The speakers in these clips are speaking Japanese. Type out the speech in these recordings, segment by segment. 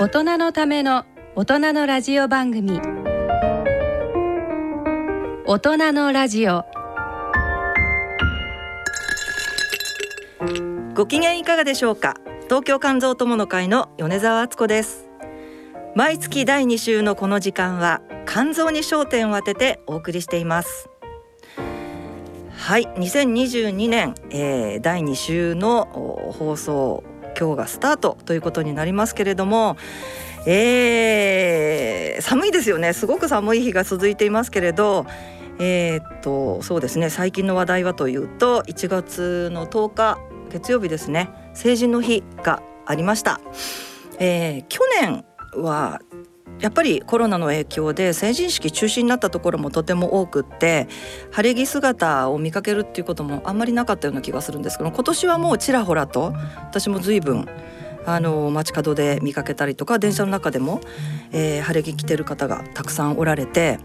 大人のための大人のラジオ番組。大人のラジオ。ご機嫌いかがでしょうか？東京肝臓友の会の米澤敦子です。毎月第2週のこの時間は肝臓に焦点を当ててお送りしています。はい2022年、えー、第2週の放送今日がスタートということになりますけれどもえー、寒いですよね。すごく寒い日が続いていますけれどえー、っとそうですね。最近の話題はというと1月の10日月曜日ですね。成人の日がありました、えー、去年はやっぱりコロナの影響で成人式中止になったところもとても多くって晴れ着姿を見かけるっていうこともあんまりなかったような気がするんですけど今年はもうちらほらと私も随分あの街角で見かけたりとか電車の中でも、えー、晴れ着着てる方がたくさんおられて。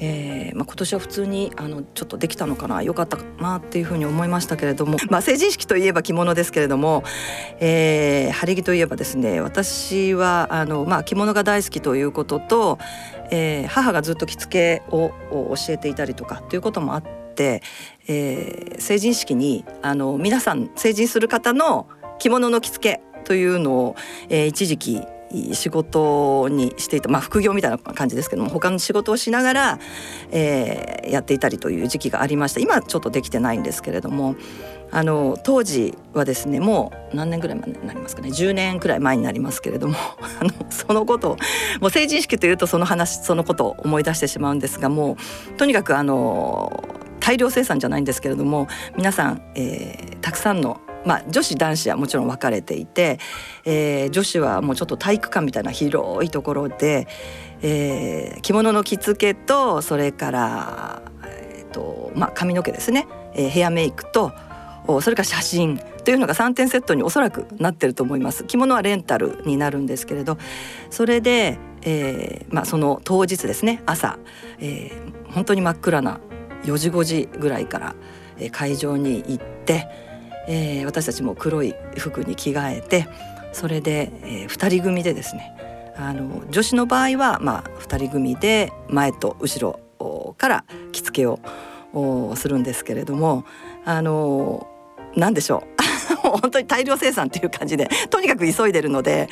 えーまあ、今年は普通にあのちょっとできたのかな良かったかなっていうふうに思いましたけれども、まあ、成人式といえば着物ですけれども、えー、晴れ着といえばですね私はあの、まあ、着物が大好きということと、えー、母がずっと着付けを教えていたりとかということもあって、えー、成人式にあの皆さん成人する方の着物の着付けというのを、えー、一時期仕事にしていた、まあ、副業みたいな感じですけども他の仕事をしながら、えー、やっていたりという時期がありました今ちょっとできてないんですけれどもあの当時はですねもう何年ぐらい前になりますかね10年くらい前になりますけれども あのそのことをもう成人式というとその話そのことを思い出してしまうんですがもうとにかくあの大量生産じゃないんですけれども皆さん、えー、たくさんのまあ、女子男子はもちろん分かれていて、えー、女子はもうちょっと体育館みたいな広いところで、えー、着物の着付けとそれから、えーとまあ、髪の毛ですね、えー、ヘアメイクとそれから写真というのが3点セットにおそらくなってると思います。着物はレンタルになるんですけれどそれで、えーまあ、その当日ですね朝、えー、本当に真っ暗な4時5時ぐらいから会場に行ってえー、私たちも黒い服に着替えてそれで、えー、2人組でですねあの女子の場合は、まあ、2人組で前と後ろから着付けをするんですけれどもあの何でしょう。本当に大量生産っていう感じでとにかく急いでるので、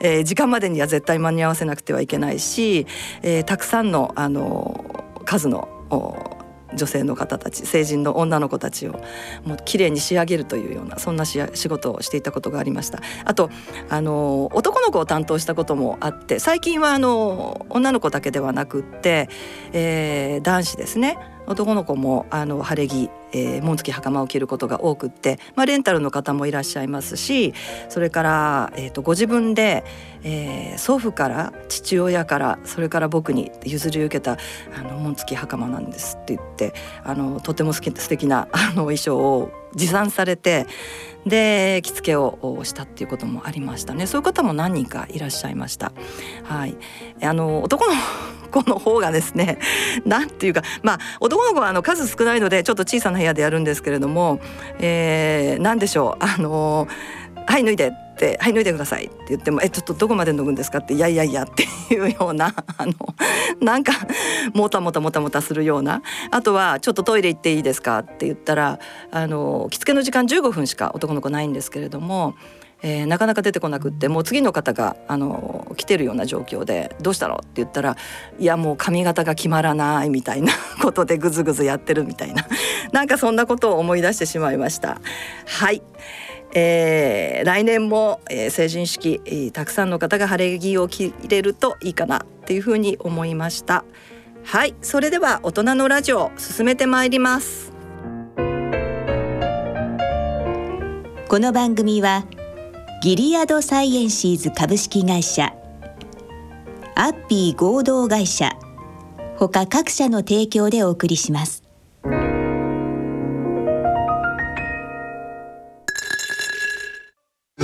えー、時間までには絶対間に合わせなくてはいけないし、えー、たくさんのあの数の女性の方たち成人の女の子たちをもう綺麗に仕上げるというようなそんな仕事をしていたことがありました。あとあの男の子を担当したこともあって最近はあの女の子だけではなくって、えー、男子ですね。男の子もあの晴れ着、えー、紋付き袴を着ることが多くって、まあ、レンタルの方もいらっしゃいますしそれから、えーと、ご自分で、えー、祖父から父親からそれから僕に譲り受けたあの紋付き袴なんですって言ってあのとても好き素敵な あの衣装を持参されてで着付けをしたっていうこともありましたね。そういう方も何人かいらっしゃいました。はい。あの男の子の方がですね 何ていうかまあ男の子はあの数少ないのでちょっと小さな部屋でやるんですけれども、えー、何でしょう。あのはい脱いで。って「はい脱いでください」って言っても「えちょっとどこまで脱ぐんですか?」って「いやいやいや」っていうようなあのなんかもたもたもたもたするようなあとは「ちょっとトイレ行っていいですか?」って言ったらあの着付けの時間15分しか男の子ないんですけれども。えー、なかなか出てこなくってもう次の方があの来てるような状況で「どうしたの?」って言ったら「いやもう髪型が決まらない」みたいなことでぐずぐずやってるみたいななんかそんなことを思い出してしまいました。はいえー、来年も、えー、成人式、えー、たくさんの方が晴れ着を着れるといいかなっていうふうに思いました。はいそれでは大人のラジオ進めてまいります。この番組はギリアドサイエンシーズ株式会社アッピー合同会社他各社の提供でお送りします。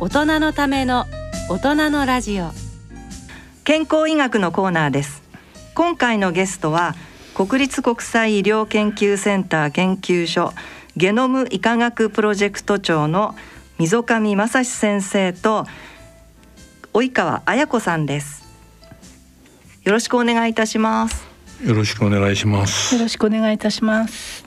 大人のための大人のラジオ健康医学のコーナーです今回のゲストは国立国際医療研究センター研究所ゲノム医科学プロジェクト長の溝上正史先生と及川彩子さんですよろしくお願いいたしますよろしくお願いします。よろしくお願いいたします。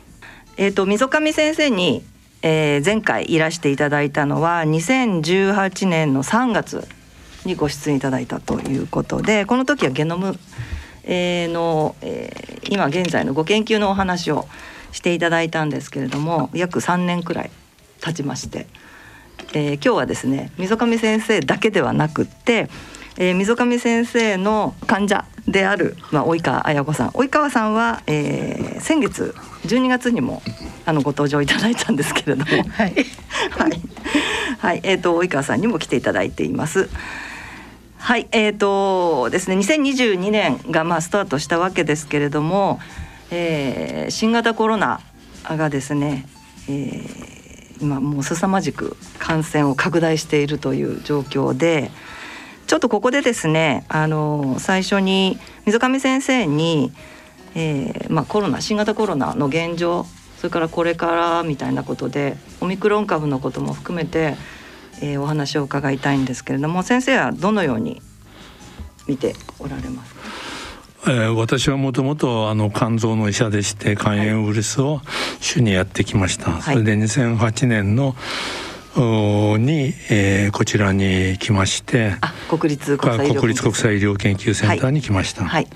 えっ、と溝上先生に、えー前回いらしていただいたのは2018年の3月にご出演いただいたということでこの時はゲノム、えーの、えー今現在のご研究のお話をしていただいたんですけれども約3年くらい経ちまして、えー今日はですね溝上先生だけではなくって、えー溝上先生の患者である、まあ、及川綾子さん。及川さんは、えー先月12月にもあのご登場いただいたんですけれどもはい。はい、はい、えっ、と及川さんにも来ていただいています。はい、えっ、とですね、2022年がまあスタートしたわけですけれども、えー新型コロナがですね、えー今もう凄まじく感染を拡大しているという状況で、ちょっとここでですね、あの最初に溝上先生に、えーまあ、コロナ新型コロナの現状それからこれからみたいなことでオミクロン株のことも含めて、えーお話を伺いたいんですけれども先生はどのように見ておられますか？えー私はもともとあの肝臓の医者でして肝炎ウイルスを主にやってきました。はい。それで2008年のに、えーこちらに来まして、あ国立国際医療国立国際医療研究センターに来ました。はい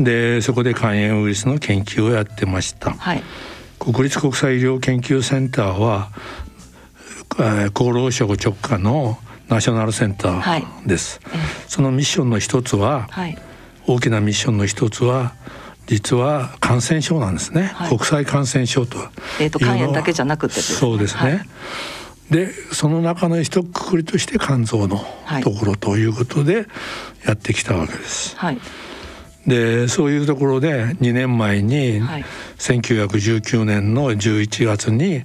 でそこで肝炎ウイルスの研究をやってました。はい。国立国際医療研究センターは、えー厚労省直下のナショナルセンターです、えそのミッションの一つは、はい。大きなミッションの一つは実は感染症なんですね、はい。国際感染症とえーというのは。肝炎だけじゃなくてね。そうですね、はい。でその中の一括りとして肝臓のはい。ところということでやってきたわけです。はいでそういうところで2年前に、はい。1919年の11月に、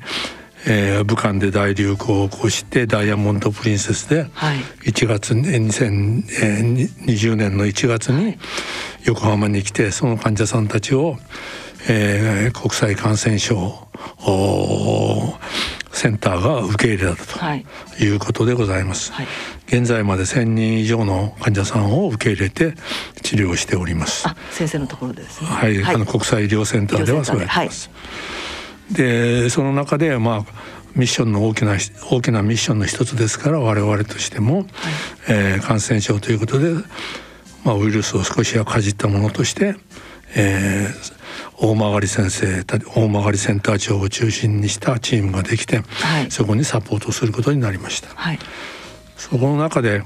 えー武漢で大流行を起こしてダイヤモンド・プリンセスではい。1月に2020年の1月に横浜に来てその患者さんたちを、えー国際感染症センターが受け入れたはい。ということでございます。はい。現在まで1,000人以上の患者さんを受け入れて治療しております。あ先生のところでですね。はい、あの国際医療センターではそうやってます。で。その中でまあミッションの大きな大きなミッションの一つですから我々としても、えー感染症ということで、まあ、ウイルスを少しはかじったものとして、えー大曲先生た大曲センター長を中心にしたチームができて、はい。そこにサポートすることになりました。はい。そこの中で、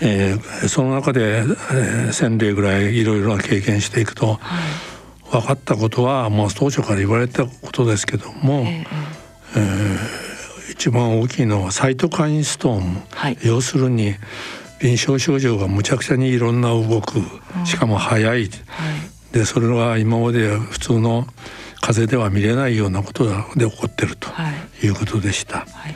えーその中で、えー1,000例ぐらいいろいろな経験していくと、分かったことはもう当初から言われたことですけども、えー一番大きいのはサイトカインストーム、はい。要するに臨床症状がむちゃくちゃにいろんな動くしかも早い、はいでそれは今まで普通の風邪では見れないようなことで起こってるとはい。いうことでした。はい。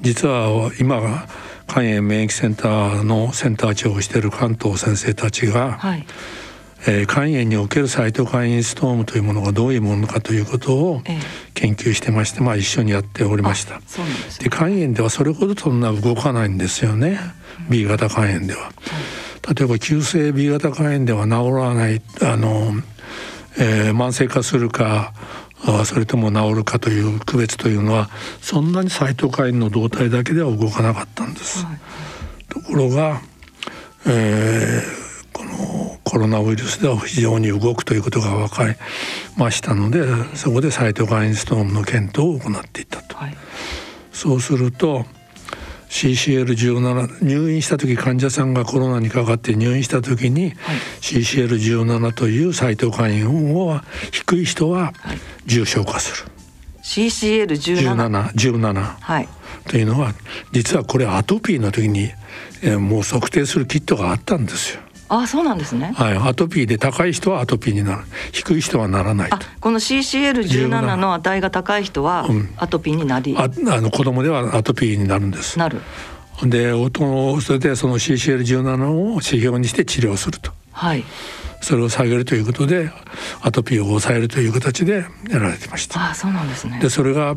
実は今肝炎免疫センターのセンター長をしている関東先生たちが、はいえー肝炎におけるサイトカインストームというものがどういうものかということをええ研究してまして、まあ、一緒にやっておりました。でね肝炎ではそれほどそんな動かないんですよね B 型肝炎では。例えば急性 B 型肝炎では治らないあの、えー慢性化するかあそれとも治るかという区別というのはそんなにサイトカインの動態だけでは動かなかったんです。はいところが、えーこのコロナウイルスでは非常に動くということが分かりましたのでそこでサイトカインストームの検討を行っていったと。はいそうすると CCL17 入院した時患者さんがコロナにかかって入院した時に、はい CCL17 というサイトカインは低い人ははい重症化する。CCL17 17、17。はいというのは実はこれアトピーの時に、えー、もう測定するキットがあったんですよ。あそうなんですね。はい、アトピーで高い人はアトピーになる、低い人はならないこの CCL17 の値が高い人はアトピーになり、うん、ああの子供ではアトピーになるんです。なる。で、音それでその CCL17 を指標にして治療すると。はい。それを下げるということでアトピーを抑えるという形でやられてました。あそうなんですね。でそれが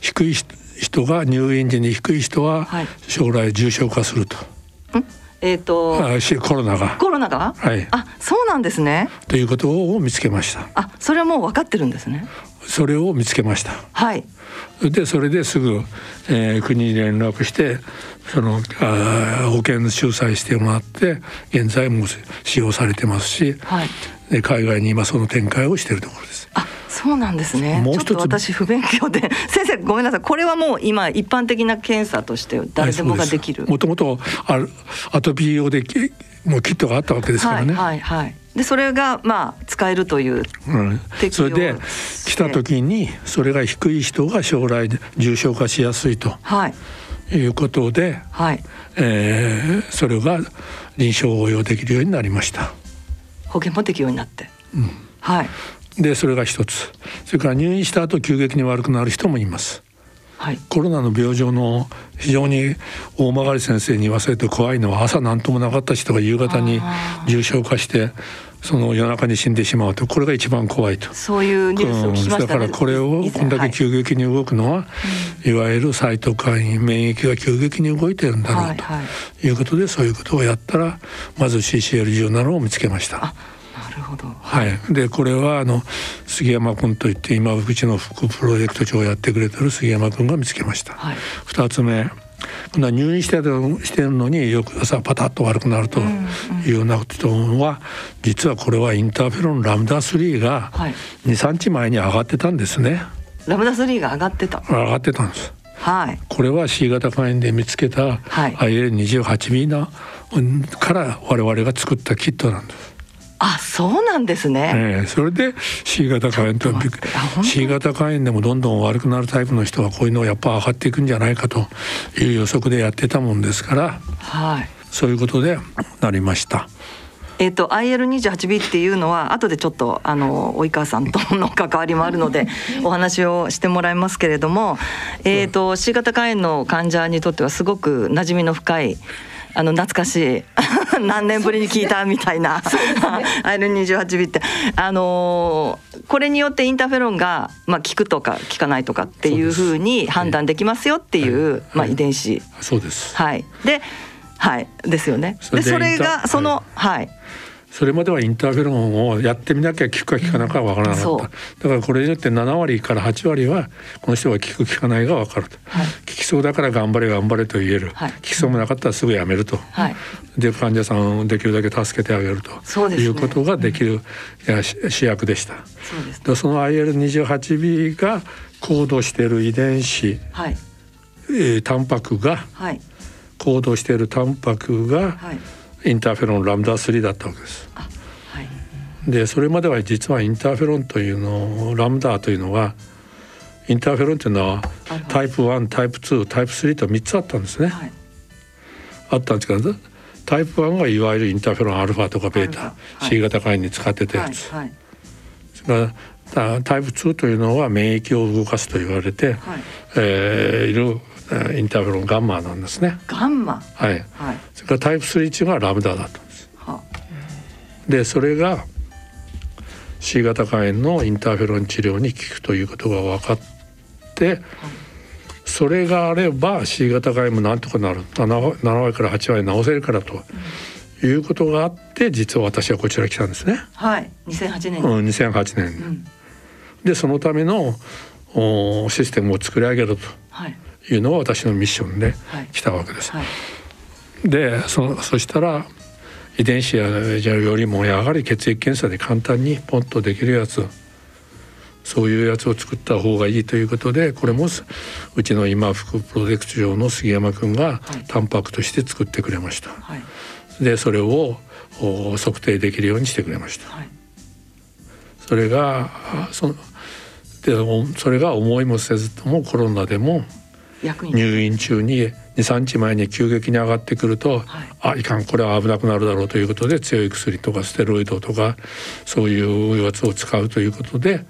低い人が入院時に低い人は将来重症化すると。はい、えっ、ー、とコロナがコロナが？はいあそうなんですね。ということを見つけました。あそれはもう分かってるんですね。それを見つけました。はい。でそれですぐ、えー、国に連絡してそのあ保険仲裁してもらって現在も使用されてますし、はい、で海外に今その展開をしているところです。あそうなんですね。もう一つ。私不勉強で。先生ごめんなさい。これはもう今一般的な検査として誰でもができる。もともとアトピー用でもうキットがあったわけですからね。はいはい、はい。でそれがまあ使えるという、うん、それで来た時にそれが低い人が将来重症化しやすいと、はい、いうことで、はい。えー、それが臨床応用できるようになりました。保険も適用になって、うん、はいでそれが一つ。それから入院した後急激に悪くなる人もいます。はい、コロナの病状の非常に大曲先生に言わせると怖いのは朝何ともなかった人が夕方に重症化してその夜中に死んでしまうとこれが一番怖いと。そういうニュースを聞きました、ね、だからこれをこんだけ急激に動くのは、はい、いわゆるサイトカイン免疫が急激に動いてるんだろうということで、そういうことをやったらまず CCL17 を見つけました。はい。でこれはあの杉山君といって今うちの副プロジェクト長をやってくれてる杉山君が見つけました。はい、2つ目。今度は入院してるしてるのに翌朝パタッと悪くなるというようなことは、実はこれはインターフェロンラムダ3が23日前に上がってたんですね。ラムダ3が上がってた上がってたんです。はい、これは C 型肝炎で見つけた IL28B のから我々が作ったキットなんです。あそうなんですね、えー、それで C 型肝炎と C 型肝炎でもどんどん悪くなるタイプの人はこういうのはやっぱ上がっていくんじゃないかという予測でやってたもんですから、はい、そういうことでなりました？えーと、IL28B っていうのは後でちょっとあの及川さんとの関わりもあるので お話をしてもらいますけれども、えーと C 型肝炎の患者にとってはすごく馴染みの深いあの懐かしい。何年ぶりに聞いたみたいな。IL28B ってあのー、これによってインターフェロンが、まあ、効くとか効かないとかっていうふうに判断できますよっていう、はい、まあ、遺伝子、そうです。はい。ではい。ですよね。でそれがそのはい、はいそれまではインターフェロンをやってみなきゃ効くか効かないかわからなかった、う。ん、だからこれによって7割から8割はこの人が効く効かないが分かると、はい、効きそうだから頑張れ頑張れと言える、はい、効きそうもなかったらすぐやめると、はい、で患者さんをできるだけ助けてあげるとね、いうことができる、うん、や主役でした。そうです、でその IL28B が行動している遺伝子、はい。えー、タンパクが、はい、行動しているタンパクが、はいインターフェロンラムダ3だったわけです。はい、でそれまでは実はインターフェロンというのラムダというのはインターフェロンというのはタイプ1タイプ2タイプ3と3つあったんですね。はい、あったんですけどタイプ1がいわゆるインターフェロンアルファとかベータ、はい、C 型肝炎に使ってたやつ。はい、それからタイプ2というのは免疫を動かすと言われて、はいえー、いるインターフェロンガンマなんですね。ガンマ？はい。はい、それからタイプ3値がラムダだったんです。はでそれが C 型肝炎のインターフェロン治療に効くということが分かって、はい、それがあれば C 型肝炎もなんとかなる 7, 7割から8割治せるからと。いうことがあって実は私はこちら来たんですね。はい、2008年。うん、2008年。うん、でそのためのおシステムを作り上げると。はいいうのが私のミッションで来たわけです。はいはい、でそそしたら遺伝子よりもやはり血液検査で簡単にポンとできるやつそういうやつを作った方がいいということでこれもうちの今副プロジェクト長の杉山君がタンパクとして作ってくれました。はい、でそれを測定できるようにしてくれました。それがそでそれが思いもせずともコロナでも入院中に23日前に急激に上がってくると、はい、あいかんこれは危なくなるだろうということで強い薬とかステロイドとかそういうやつを使うということで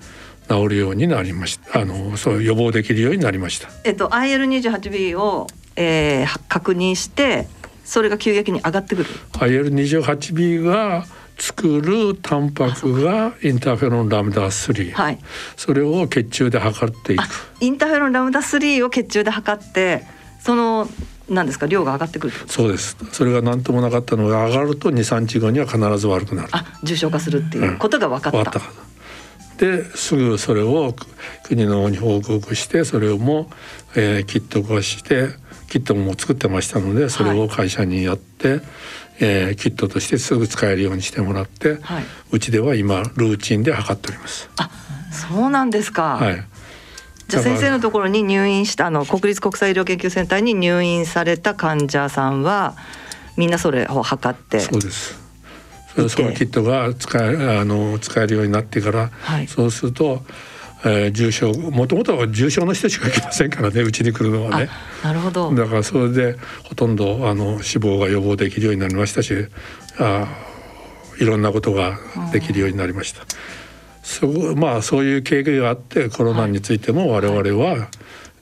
治るようになりましたあのそう予防できるようになりました。えっと IL28B を、えー、確認してそれが急激に上がってくる？IL28B が作るタンパクがインターフェロンラムダ3、はい、それを血中で測っていく。インターフェロンラムダ3を血中で測ってその何ですか量が上がってくるそうです。それが何ともなかったのが上がると23日後には必ず悪くなる。あ重症化するっていうことが分かった、うん、ですぐそれを国の方に報告してそれをも、えー、キット化してキットも作ってましたのでそれを会社にやって、はい、えー、キットとしてすぐ使えるようにしてもらって、はい、うちでは今ルーチンで測っております。あそうなんですか、はい。じゃあ先生のところに入院したあの国立国際医療研究センターに入院された患者さんはみんなそれを測ってそうですそのキットが使えあの使えるようになってから、はい、そうするとえー、重症もともとは重症の人しか来ませんからねうちに来るのはね。なるほど。だからそれでほとんどあの死亡が予防できるようになりましたしあいろんなことができるようになりました。そまあそういう経験があってコロナについても我々は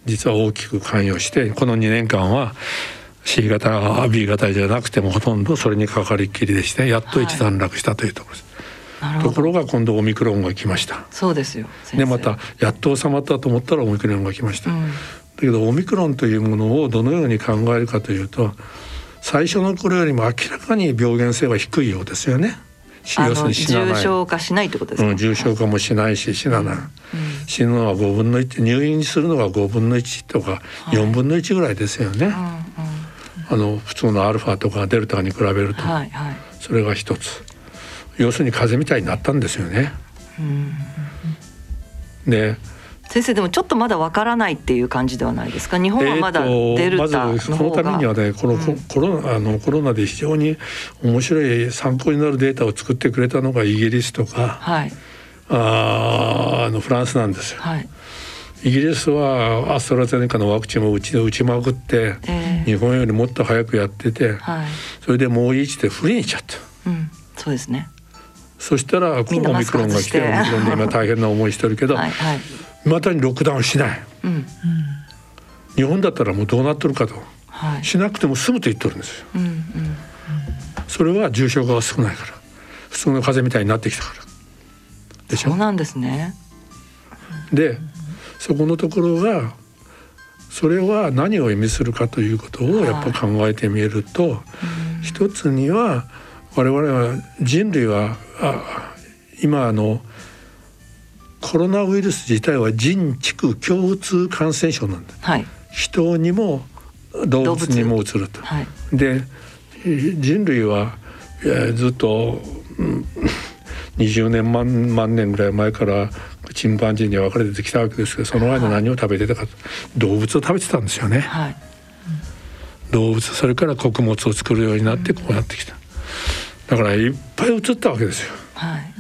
実は大きく関与してこの2年間は C 型 B 型じゃなくてもほとんどそれにかかりっきりでしてやっと一段落したというところです。ところが今度オミクロンが来ました。そうですよ。でまたやっと収まったと思ったらオミクロンが来ました、うん、だけどオミクロンというものをどのように考えるかというと最初の頃よりも明らかに病原性は低いようですよね。要するに死なない。重症化しないってことですか、うん、重症化もしないし死なない、うん、死ぬのは5分の1入院するのが5分の1とか4分の1ぐらいですよね、はい、あの普通のアルファとかデルタに比べると、はいはい、それが一つ。要するに風邪みたいになったんですよね。で先生でもちょっとまだわからないっていう感じではないですか？日本はまだデルタまずそのためにはねこの、うん、コロナあのコロナで非常に面白い参考になるデータを作ってくれたのがイギリスとか、はい、ああのフランスなんですよ。はいイギリスはアストラゼネカのワクチンを打ち打ちまくって、えー、日本よりもっと早くやってて、はい、それでもう一でフリーにしちゃった、うん、そうですね。そしたらオミクロンが来て。オミクロンで今大変な思いしてるけどはい、またにロックダウンしない、うん、日本だったらもうどうなっとるかと、はい、しなくても済むと言ってるんですよ、うんうん、それは重症化が少ないから。普通の風邪みたいになってきたから。でしょ？そうなんですね。でそこのところがそれは何を意味するかということをやっぱ考えてみると、はい、一つには我々は人類はあ今あのコロナウイルス自体は人畜共通感染症なんだ、はい、人にも動物にもうつると。はい、で人類はずっと、うん、20年万万年ぐらい前からチンパンジーには分かれてきたわけですけどその間何を食べてたか、はい、動物を食べてたんですよね。はい、動物それから穀物を作るようになってこうなってきた。だからいっぱい移ったわけですよ、はい、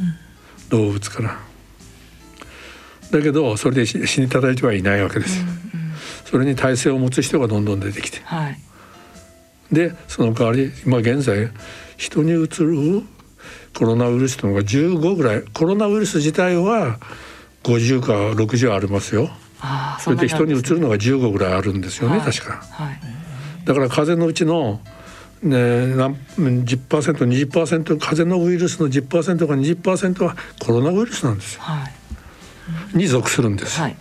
動物から。だけどそれで死にたたいてはいないわけですよ。うんうん、それに耐性を持つ人がどんどん出てきて。はい、でその代わり今現在人にうつるコロナウイルスというのが15ぐらいコロナウイルス自体は50か60ありますよ。それで人にうつるのが15ぐらいあるんですよね、はい、確か。はい、だから風邪のうちのね、何10%、20%風邪のウイルスの10%か20%はコロナウイルスなんですよ。はい、に属するんです、はい、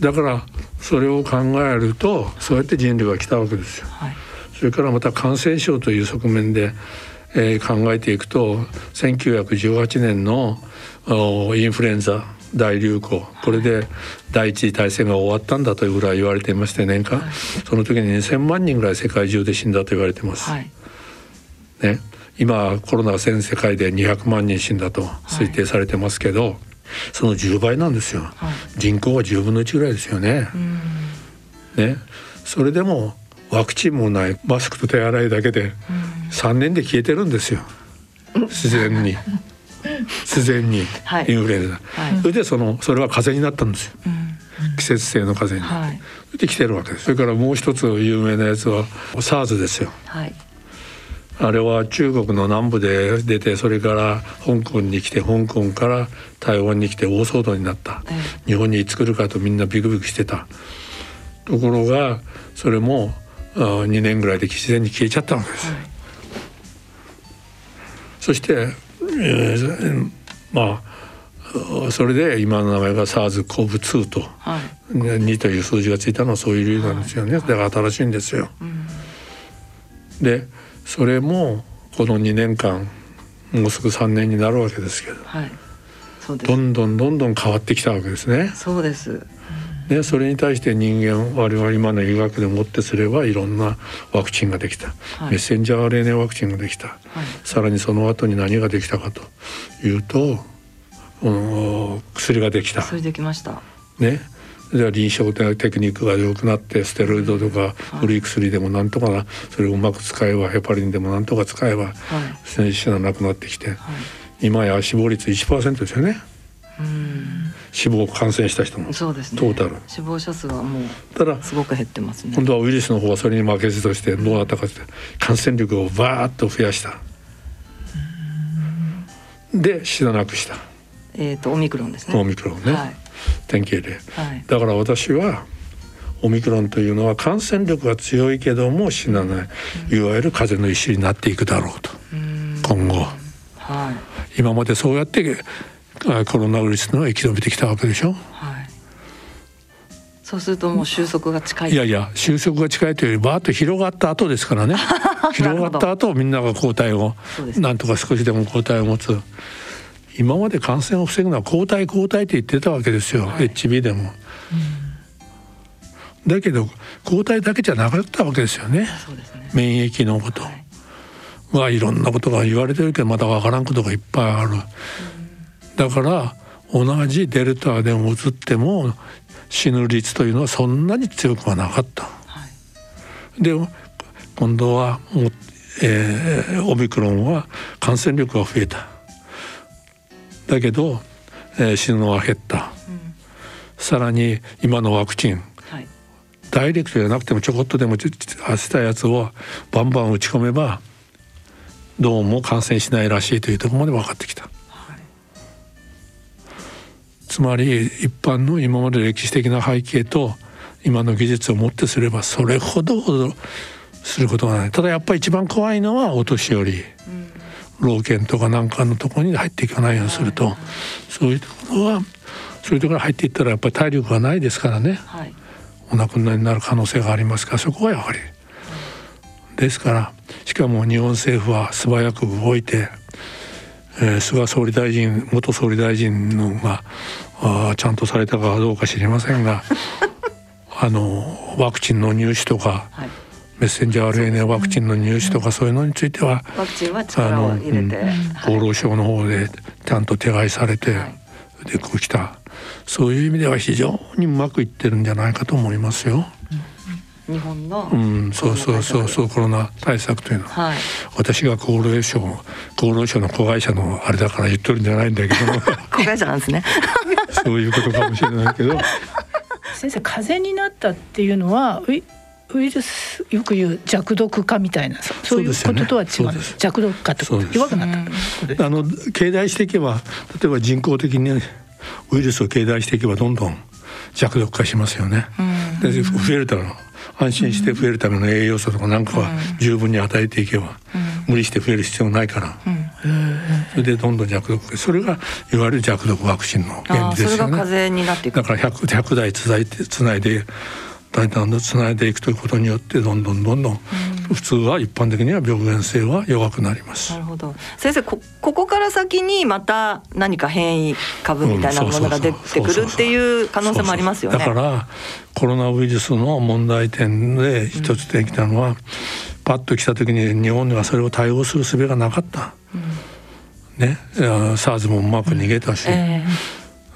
だからそれを考えるとそうやって人類は来たわけですよ。はい、それからまた感染症という側面で、えー、考えていくと1918年のインフルエンザ大流行。これで第一次大戦が終わったんだというぐらい言われていまして年間、はい、その時に2,000万人ぐらい世界中で死んだと言われてます。はい、ね、今コロナは全世界で200万人死んだと推定されてますけど、はい、その10倍なんですよ、人口は10分の1ぐらいですよね。ね。それでもワクチンもないマスクと手洗いだけで3年で消えてるんですよ。自然に。自然にインフルエンザ、はい、それでそのそれは風邪になったんですよ、うん、季節性の風邪に。なって、はい、で来てるわけです。それからもう一つ有名なやつは SARS ですよ、はい、あれは中国の南部で出てそれから香港に来て香港から台湾に来て大騒動になった、ええ、日本にいつ来るかとみんなビクビクしてた。ところがそれも2年ぐらいで自然に消えちゃったわけです。はい、そして、えー、まあそれで今の名前が SARS-CoV-2 と、はい、2という数字がついたのはそういう理由なんですよね、はい、だから新しいんですよ。うん、でそれもこの2年間もうすぐ3年になるわけですけど、はい、どんどんどんどん変わってきたわけですね。そうですね、それに対して人間我々今の医学でもってすればいろんなワクチンができた、はい、メッセンジャー RNA ワクチンができた、はい、さらにその後に何ができたかというと、うん、薬ができた。薬できました。ね。じゃあ臨床テクニックが良くなってステロイドとか古い薬でもなんとかなそれをうまく使えばヘパリンでもなんとか使えば、はい、死がなくなってきて、はい、今や死亡率1%ですよね。死亡感染した人もそうです、ね、トータル。死亡者数はもうただすごく減ってますね。今度はウイルスの方はそれに負けずとしてどうなったかって感染力をバーッと増やした。で死ななくした。えっ、ー、とオミクロンですね。オミクロンね、はい、典型で、はい、だから私はオミクロンというのは感染力が強いけども死なない、いわゆる風邪の一種になっていくだろうと。今後、はい、今までそうやってコロナウイルスの生き延びてきたわけでしょ？はい、そうするともう収束が近い。いやいや収束が近いというよりバーッと広がった後ですからね。広がった後みんなが抗体を、なんとか少しでも抗体を持つ。今まで感染を防ぐのは抗体抗体って言ってたわけですよ、はい、HB でも。うん。だけど抗体だけじゃなかったわけですよね、ね、免疫のこと、はい、まあいろんなことが言われてるけどまだ分からんことがいっぱいある、うんだから同じデルタでも移っても死ぬ率というのはそんなに強くはなかった。はい、で今度はも、えー、オミクロンは感染力が増えた。だけど、えー、死ぬのは減った。うん、さらに今のワクチン、はい、ダイレクトじゃなくてもちょこっとでも当てたやつをバンバン打ち込めばどうも感染しないらしいというところまで分かってきた。つまり一般の今まで歴史的な背景と今の技術をもってすればそれほどすることがない。ただやっぱり一番怖いのはお年寄り、うん、老犬とかなんかのところに入っていかないようにすると、はい、そういうところはそういうところに入っていったらやっぱり体力がないですからね、はい、お亡くなりになる可能性がありますからそこはやはり、ですからしかも日本政府は素早く動いてえー、菅総理大臣元総理大臣のがあちゃんとされたかどうか知りませんが あのワクチンの入手とか、はい、メッセンジャー RNA ワクチンの入手とか、そういうのについては、ワクチンは力を入れて、うん、厚労省の方でちゃんと手配されて、はい、できた。そういう意味では非常にうまくいってるんじゃないかと思いますよ。日本のうんそうそうそうそうコロナ対策というのは、はい、私が厚労省厚労省の子会社のあれだから言っとるんじゃないんだけど。子会社なんですね。そういうことかもしれないけど。先生風邪になったっていうのはウイウイルスよく言う弱毒化みたいなそういうこととは違う、ね、弱毒化ってこと？弱くなったあの経済していけば例えば人工的にウイルスを経済していけばどんどん弱毒化しますよね。で増えるだろう安心して増えるための栄養素とかなんかは十分に与えていけば、無理して増える必要ないから、それでどんどん弱毒それがいわゆる弱毒ワクチンの原理ですよね。だから 100, 100台つないでつないで大胆とつないでいくということによってどんどんどんどん普通は一般的には病原性は弱くなります。なるほど先生こここから先にまた何か変異株みたいなものが出てくるっていう可能性もありますよね。だからコロナウイルスの問題点で一つできたのは、うん、パッと来た時に日本にはそれを対応する術がなかった。うん、ね、SARS もうまく逃げたし、うんえ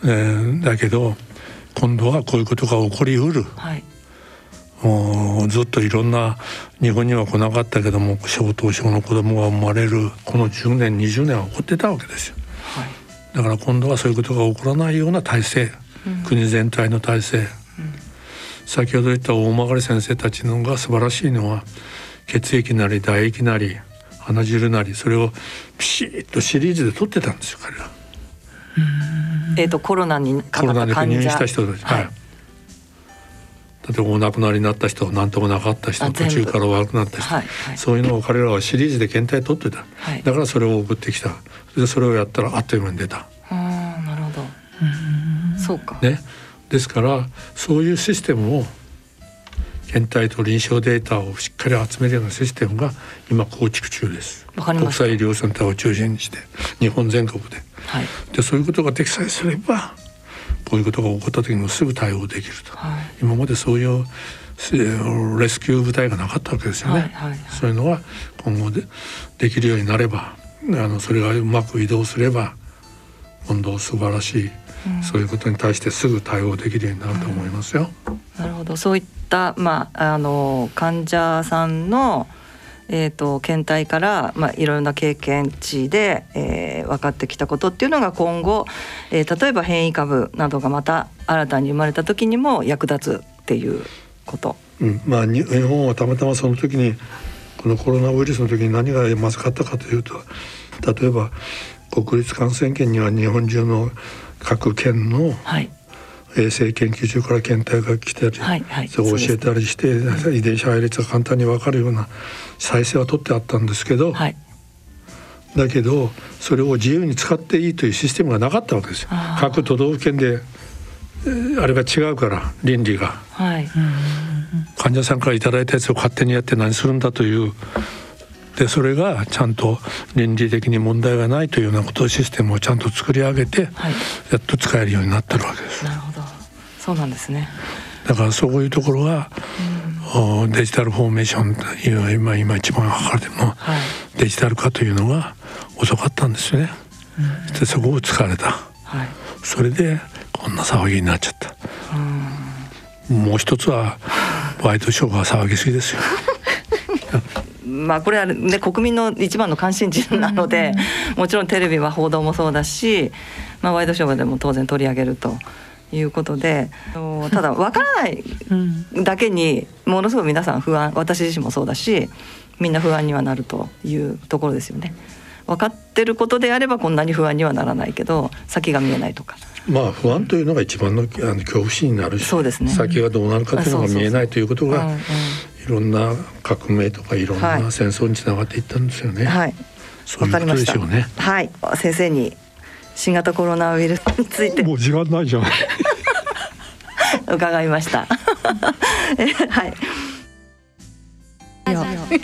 ー、えー、だけど今度はこういうことが起こりうる。はいもうずっといろんな日本には来なかったけども小等症の子供が生まれるこの10年20年は起こってたわけですよ、はい、だから今度はそういうことが起こらないような体制。国全体の体制、先ほど言った大曲先生たちのが素晴らしいのは血液なり唾液なり鼻汁なりそれをピシッとシリーズで取ってたんですよ彼ら。えーと、コロナにコロナで入院した人たち、はい、はい例えばお亡くなりになった人何ともなかった人途中から悪くなった人、はいはい、そういうのを彼らはシリーズで検体取ってた、はい、だからそれを送ってきた。でそれをやったらあっという間に出た。あなるほど。そうか、ね、ですからそういうシステムを検体と臨床データをしっかり集めるようなシステムが今構築中です。国際医療センターを中心にして日本全国で,、はい、でそういうことができさえすればこういうことが起こった時にもすぐ対応できると、はい、今までそういうレスキュー部隊がなかったわけですよね、はいはいはい、そういうのは今後でできるようになればあのそれがうまく移動すれば今度素晴らしい、うん、そういうことに対してすぐ対応できるようになると思いますよ。うん、なるほど。そういった、まあ、あの患者さんのえーと、検体から、まあ、いろいろな経験値で、えー、分かってきたことっていうのが今後、えー、例えば変異株などがまた新たに生まれた時にも役立つっていうこと。うん、まあ日本はたまたまその時にこのコロナウイルスの時に何がまずかったかというと例えば国立感染研には日本中の各県の、はい衛生研究所から検体が来たり、はいはい、それを教えたりして、遺伝子配列が簡単に分かるような再生は取ってあったんですけど、はい、だけどそれを自由に使っていいというシステムがなかったわけですよ。各都道府県であれが違うから倫理が、はい、患者さんから頂いたやつを勝手にやって何するんだという。でそれがちゃんと倫理的に問題がないというようなことをシステムをちゃんと作り上げて、はい、やっと使えるようになってるわけです。そうなんですねだからそういうところが、うん、デジタルフォーメーションという今今一番測るでも、はい、デジタル化というのが遅かったんですよね。うん、でそこを使われた、はい、それでこんな騒ぎになっちゃった。うん、もう一つはワイドショーが騒ぎすぎですよ。まあ、これはね国民の一番の関心事なので、もちろんテレビは報道もそうだし、まあ、ワイドショーでも当然取り上げると。いうことで ただ分からないだけにものすごい皆さん不安私自身もそうだしみんな不安にはなるというところですよね。分かってることであればこんなに不安にはならないけど先が見えないとか。まあ不安というのが一番のあの恐怖心になるし、そうですね、先がどうなるかというのが見えないということがいろんな革命とかいろんな戦争につながっていったんですよね。はい、そういうことでしょうね。はい、先生に新型コロナウイルスについてもう時間ないじゃん。伺いました。はい。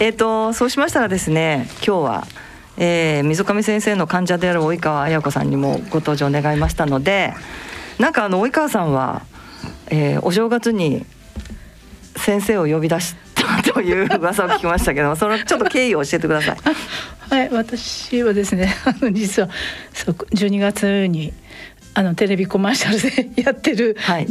えっ、ー、とそうしましたらですね今日は、えー、溝上先生の患者である及川綾子さんにもご登場願いましたのでなんかあの及川さんは、えー、お正月に先生を呼び出したという噂を聞きましたけどそのちょっと経緯を教えてください。はい、私はですね あの実はそう12月にあのテレビコマーシャルで やってる、はい、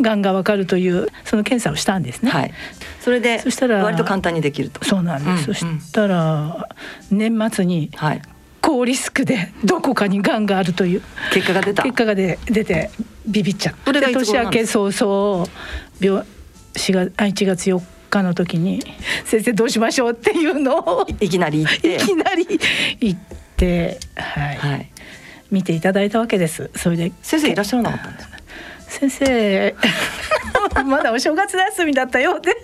がんがわかるというその検査をしたんですね。はい、それでそしたら割と簡単にできると。そうなんです。うん、そしたら年末に、はい、高リスクで どこかにがんがあるという結果が出た結果が出てビビっちゃって。年明け早々病4月1月4日の時に「先生どうしましょう」っていうのをいきなり言って。いきなり言って、はい、はい、見ていただいたわけです。それで先生いらっしゃらなかったんですか？先生 まだお正月休みだったようで。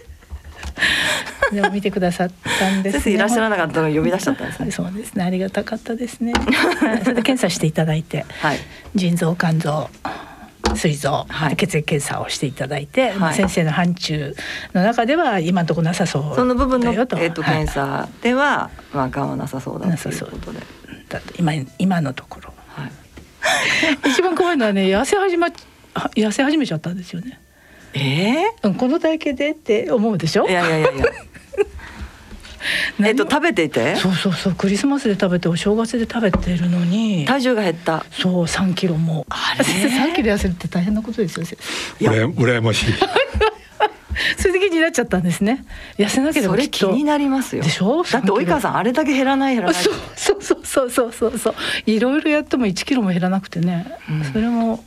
でも見てくださったんです、ね、先生いらっしゃらなかったの呼び出しちゃったんですね。そうですね。ありがたかったですね。それで検査していただいて、はい、腎臓肝臓膵臓、はい、血液検査をしていただいて、はい、先生の範疇の中では今のところなさそうその部分の、えー、と検査では、まあ、がんはなさそうだということで。だ。今今のところ、はい、一番怖いのはね痩せ始ま痩せ始めちゃったんですよね。えー、この体型でって思うでしょ？いやいやいやいや えっと食べていて？そうそうそう。クリスマスで食べてお正月で食べてるのに。体重が減った。そう3キロも。あれ？3キロ痩せるって大変なことですよいや。羨ましい。それで気になっちゃったんですね。痩せなければそれ気になりますよ。でしょ？だって及川さんあれだけ減らない減らない。そうそうそうそうそうそう。いろいろやっても1キロも減らなくてね、うん、それも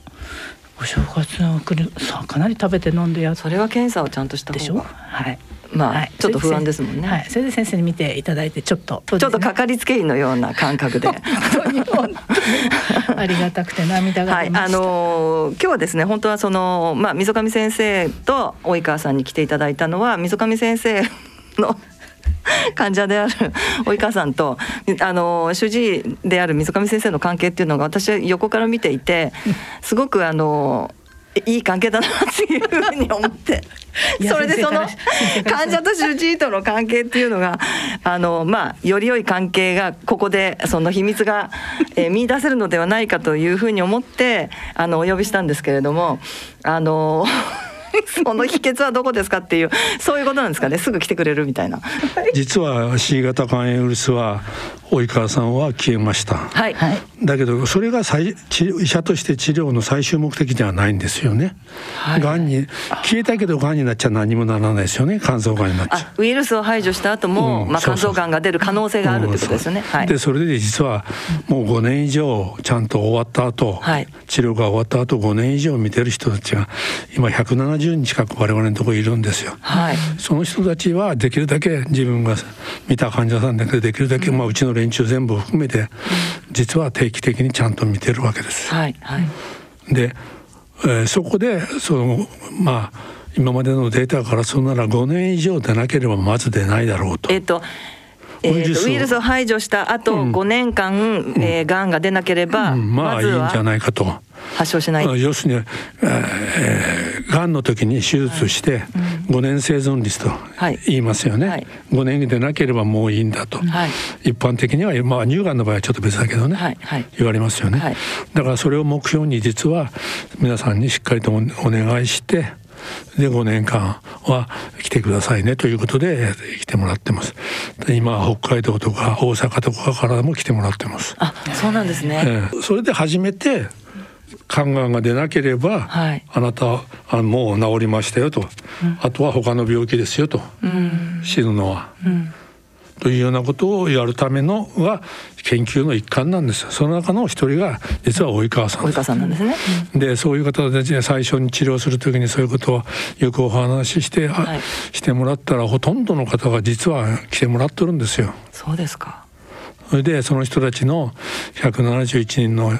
お正月の来るさあかなり食べて飲んでやそれは検査をちゃんとしたでしょ？はい。まあ、はい、ちょっと不安ですもんね。はい、それで先生に見ていただいてちょっと、ね、ちょっとかかりつけ医のような感覚で。ありがたくて涙がはい、あのー、今日はですね本当はそのまあ溝上先生と及川さんに来ていただいたのは溝上先生の 患者である及川さんとあの主治医である溝上先生の関係っていうのが私は横から見ていてすごくあのいい関係だなっていうふうに思ってそれでその患者と主治医との関係っていうのがあのまあより良い関係がここでその秘密が、えー、見出せるのではないかというふうに思ってあのお呼びしたんですけれどもあの その秘訣はどこですかっていうそういうことなんですかね。すぐ来てくれるみたいな。実は C 型肝炎ウイルスは及川さんは消えました、はい、だけどそれが医者として治療の最終目的ではないんですよね、はい、がんに消えたけどがんになっちゃ何もならないですよね。肝臓がんになっちゃう。ウイルスを排除した後も、うん、まあ、肝臓がんが出る可能性があるってことですよね、はい、でそれで実はもう5年以上ちゃんと終わった後、はい、治療が終わった後5年以上見てる人たちが今170人近く我々のところいるんですよ、はい、その人たちはできるだけ自分が見た患者さんだけでできるだけ、まあ、うちの連中全部含めて、実は定期的にちゃんと見てるわけです。はいはい、で、えー、そこでそのまあ今までのデータからそんなら5年以上でなければまず出ないだろうと。えっとえー、とウイルスを。排除した後5年間、うん、えー、がんが出なければ、うん、まあいいんじゃないかと。発症しない。要するに、えー、がんの時に手術して5年生存率と言いますよね、はい、5年でなければもういいんだと、はい、一般的には、まあ、乳がんの場合はちょっと別だけどね、はい。はい、言われますよね、はい、だからそれを目標に実は皆さんにしっかりとお願いしてで5年間は来てくださいねということで来てもらってます。今北海道とか大阪とかからも来てもらってます。あそうなんですね、えー、それで初めて肝がんが出なければ、はい、あなたあもう治りましたよと、うん、あとは他の病気ですよと、うん、死ぬのは、うん、というようなことをやるためのは研究の一環なんですその中の一人が実は及川さん。及川さんなんですね、でそういう方たちで最初に治療する時にそういうことをよくお話しして、はい、してもらったらほとんどの方が実は来てもらってるんですよ。そうですかそれでその人たちの171人の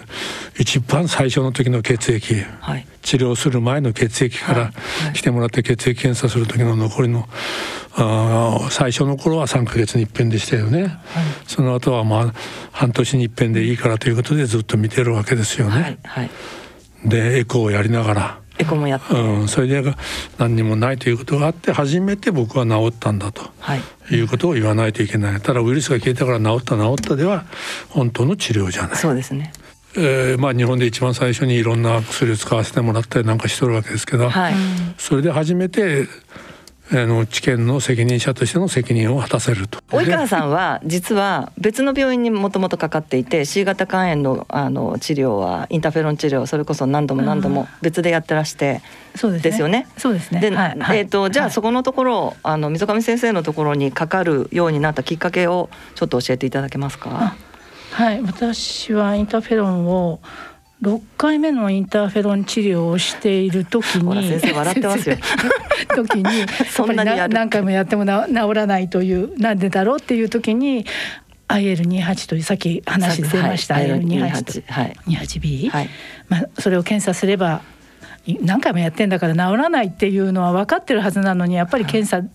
一番最初の時の血液、はい、治療する前の血液から来てもらって血液検査する時の残りのあ最初の頃は3ヶ月に一遍でしたよね、はい、その後はまあ半年に一遍でいいからということでずっと見てるわけですよね。はい、でエコーをやりながらエコもやって、うん、それで何にもないということがあって初めて僕は治ったんだと、はい、いうことを言わないといけない。ただウイルスが消えたから治った治ったでは本当の治療じゃない。そうですね。えーまあ、日本で一番最初にいろんな薬を使わせてもらったりなんかしとるわけですけど、はい、それで初めてあの治験の責任者としての責任を果たせると及川さんは実は別の病院にもともとかかっていて C 型肝炎のあの治療はインターフェロン治療それこそ何度も何度も別でやってらして、そうですよね。そうですね。で、はい、えっ、ー、とじゃあそこのところあの溝上先生のところにかかるようになったきっかけをちょっと教えていただけますか？はい、私はインターフェロンを6回目のインターフェロン治療をしている時に先生笑ってますよ。時にそんなに何回もやっても治らないというなんでだろうっていう時に IL28 というさっき話出ました、はい、IL28 と、はい、28B、はい。まあ、それを検査すれば何回もやってんだから治らないっていうのは分かってるはずなのにやっぱり検査、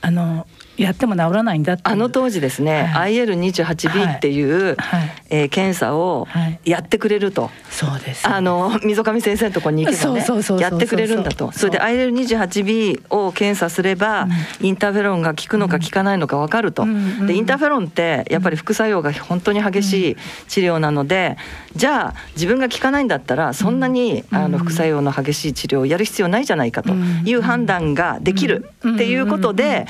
あのやっても治らないんだあの当時ですね、はい、IL28B っていう、はい、えー、検査をやってくれると、はい、そうです、あの溝上先生のところに行けばねやってくれるんだと。それで IL28B を検査すれば、うん、インターフェロンが効くのか効かないのか分かると、うん、でインターフェロンってやっぱり副作用が本当に激しい治療なので、じゃあ自分が効かないんだったらそんなに、あの副作用の激しい治療をやる必要ないじゃないかという判断ができるっていうことで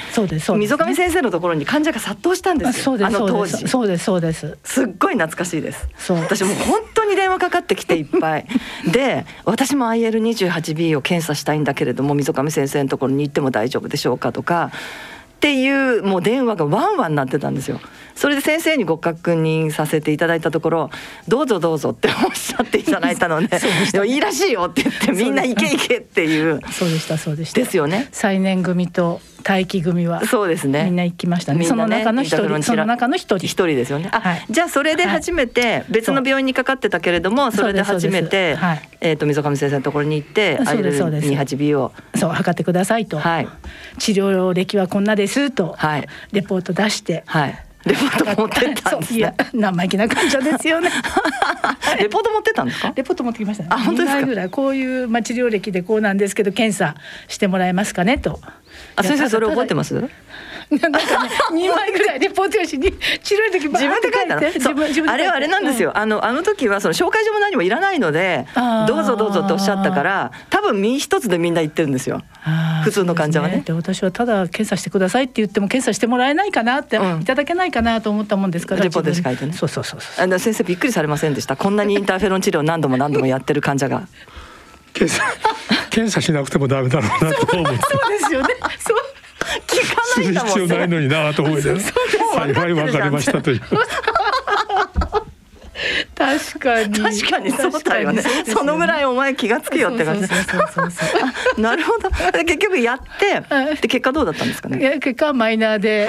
溝上先生のところに患者が殺到したんですよ。あの当時。そうですそうです。すっごい懐かしいです。私も本当に電話かかってきていっぱい。で、私も IL28B を検査したいんだけれども溝上先生のところに行っても大丈夫でしょうかとか。っていうもう電話がワンワンなってたんですよ。それで先生にご確認させていただいたところ「どうぞどうぞ」って おっしゃっていただいたので「でもいいらしいよ」って言ってみんな行け行けっていう。そうでしたそうでした。ですよね。最年組と待機組はそうですね。みんな行きましたね、ね、その中の一人その中の一人。一人ですよね。あ、はい、じゃあそれで初めて別の病院にかかってたけれどもそれで初めて、はい、えっ、ー、と溝上先生のところに行って IL28B を。そう測ってくださいと、はい、治療歴はこんなですと、はい、レポート出して、はいレポート持ってたんです、ね、いや生意気な患者ですよね。レポート持ってたんですか？レポート持ってきました、ね、あ本当ですか？ぐらいこういうまあ治療歴でこうなんですけど検査してもらえますかねと。あ先生それ覚えてます？なんかね二枚ぐらいレポート用紙に白い時自分で書いたの？自分自分あれはあれなんですよ、うん、あのあの時はその紹介状も何もいらないのでどうぞどうぞとおっしゃったから多分身一つでみんな言ってるんですよ。普通の患者はね。で、ね、私はただ検査してくださいって言っても検査してもらえないかなって、うん、いただけないかなと思ったもんですからレポートで。書いてねそうそうそうあの先生びっくりされませんでした。こんなにインターフェロン治療何度も何度もやってる患者が。検査検査しなくてもダメだろうなと思って そうですよね。そう聞かないんだもん、ね、必要ないのになと思いな幸い分かりましたという。確かに。確かにそうだよね。そのぐらいお前気がつくよって感じ。なるほど結局やってで結果どうだったんですかねいや結果はマイナーで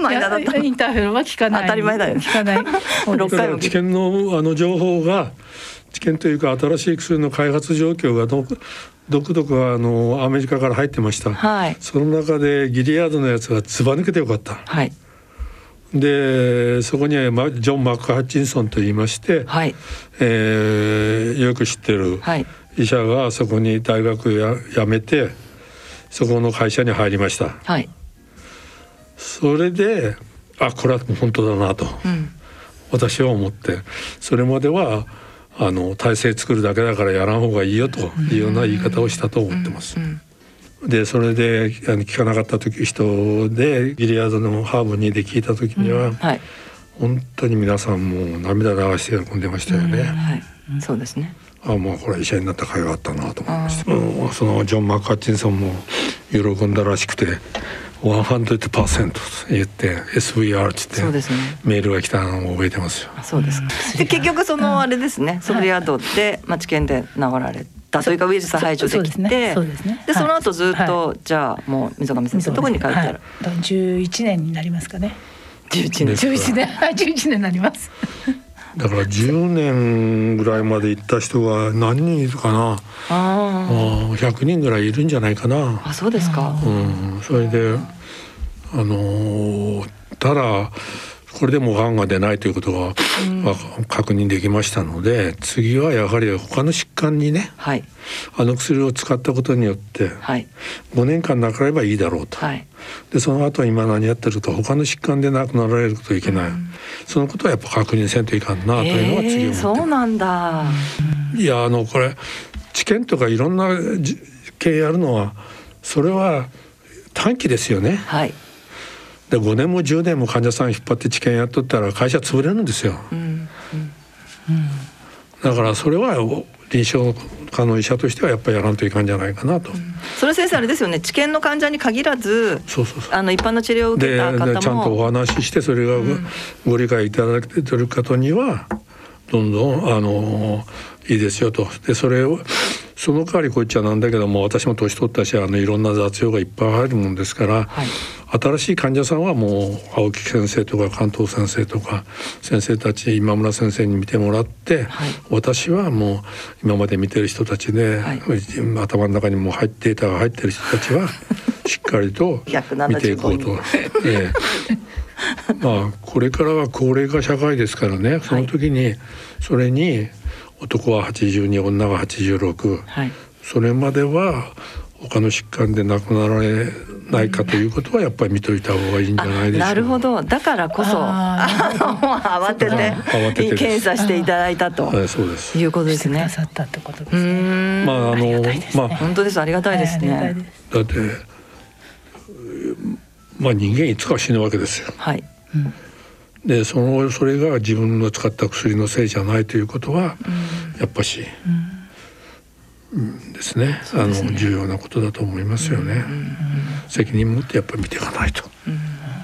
マイナーだったインターフェロンは効かない当たり前だよね効かない6回も治験のあの情報が治験というか新しい薬の開発状況がど独特あのアメリカから入ってました、はい、その中でギリアードのやつがずば抜けてよかった、はい、でそこにはジョン・マック・ハッチンソンと言いまして、はい。えー、よく知ってる医者がそこに大学や辞めてそこの会社に入りました、はい、それであこれは本当だなと、うん、私は思って。それまではあの体制作るだけだからやらん方がいいよというような言い方をしたと思ってます。でそれであの聞かなかった時人でギリアードのハーブにで聞いた時には、うん。はい、本当に皆さんもう涙流して喜んでましたよね。はい、そうですね。あもうこれ医者になった甲斐があったなと思いました、うん、そのジョン・マッカーチンソンも喜んだらしくて100%と言って SVR って言って、ね、メールが来たのを覚えてますよ。そうですで結局そのあれですね、ソフリアドで、まあ、治験で治られた。というかウイルス排除できて。でその後ずっと、じゃあもう溝上先生のところに帰ってる、はい、11年になりますかね。11年。11年。はい11年になりますだから10年ぐらいまで行った人が何人いるかな。ああ100人ぐらいいるんじゃないかな。あそうですか、うん、それであのー、ただこれでもがんが出ないということが、うん、確認できましたので次はやはり他の疾患にね、はい、あの薬を使ったことによって、はい、5年間なくなればいいだろうと、はい、でその後今何やってると他の疾患で亡くなられるといけない、うん、そのことはやっぱ確認せんといかんなというのは次思って、えー、そうなんだ。いやあのこれ治験とかいろんな系やるのはそれは短期ですよね。はいで5年も10年も患者さん引っ張って治験やっとったら会社潰れるんですよ、うんうん、だからそれは臨床科の医者としてはやっぱりやらんといかんじゃないかなと、うん、それ先生あれですよね。治験の患者に限らずそうそうそう。あの一般の治療を受けた方も。ちゃんとお話ししてそれがご理解いただけてる方にはどんどんあのいいですよと。でそれをその代わりこいっちゃなんだけども私も年取ったしあのいろんな雑用がいっぱい入るもんですから、はい、新しい患者さんはもう青木先生とか関東先生とか先生たち今村先生に見てもらって、はい、私はもう今まで見てる人たちで、はい、頭の中にも入っていたが入ってる人たちは しっかりと見ていこうと。ええ、まあこれからは高齢化社会ですからね。その時にそれに男は82女が86、はい、それまでは他の疾患で亡くなられないかということはやっぱり見といた方がいいんじゃないでしょうなるほど。だからこそ慌てて慌てて。検査していただいたと、はい、そうです。いうことですね。まああのまあ本当です。ありがたいですね。だってまあ人間いつか死ぬわけですよ。はい。うん。でそのそれが自分の使った薬のせいじゃないということは、やっぱし、ですね、ね、あの重要なことだと思いますよね、うんうんうん、責任持ってやっぱり見ていかないと、うん、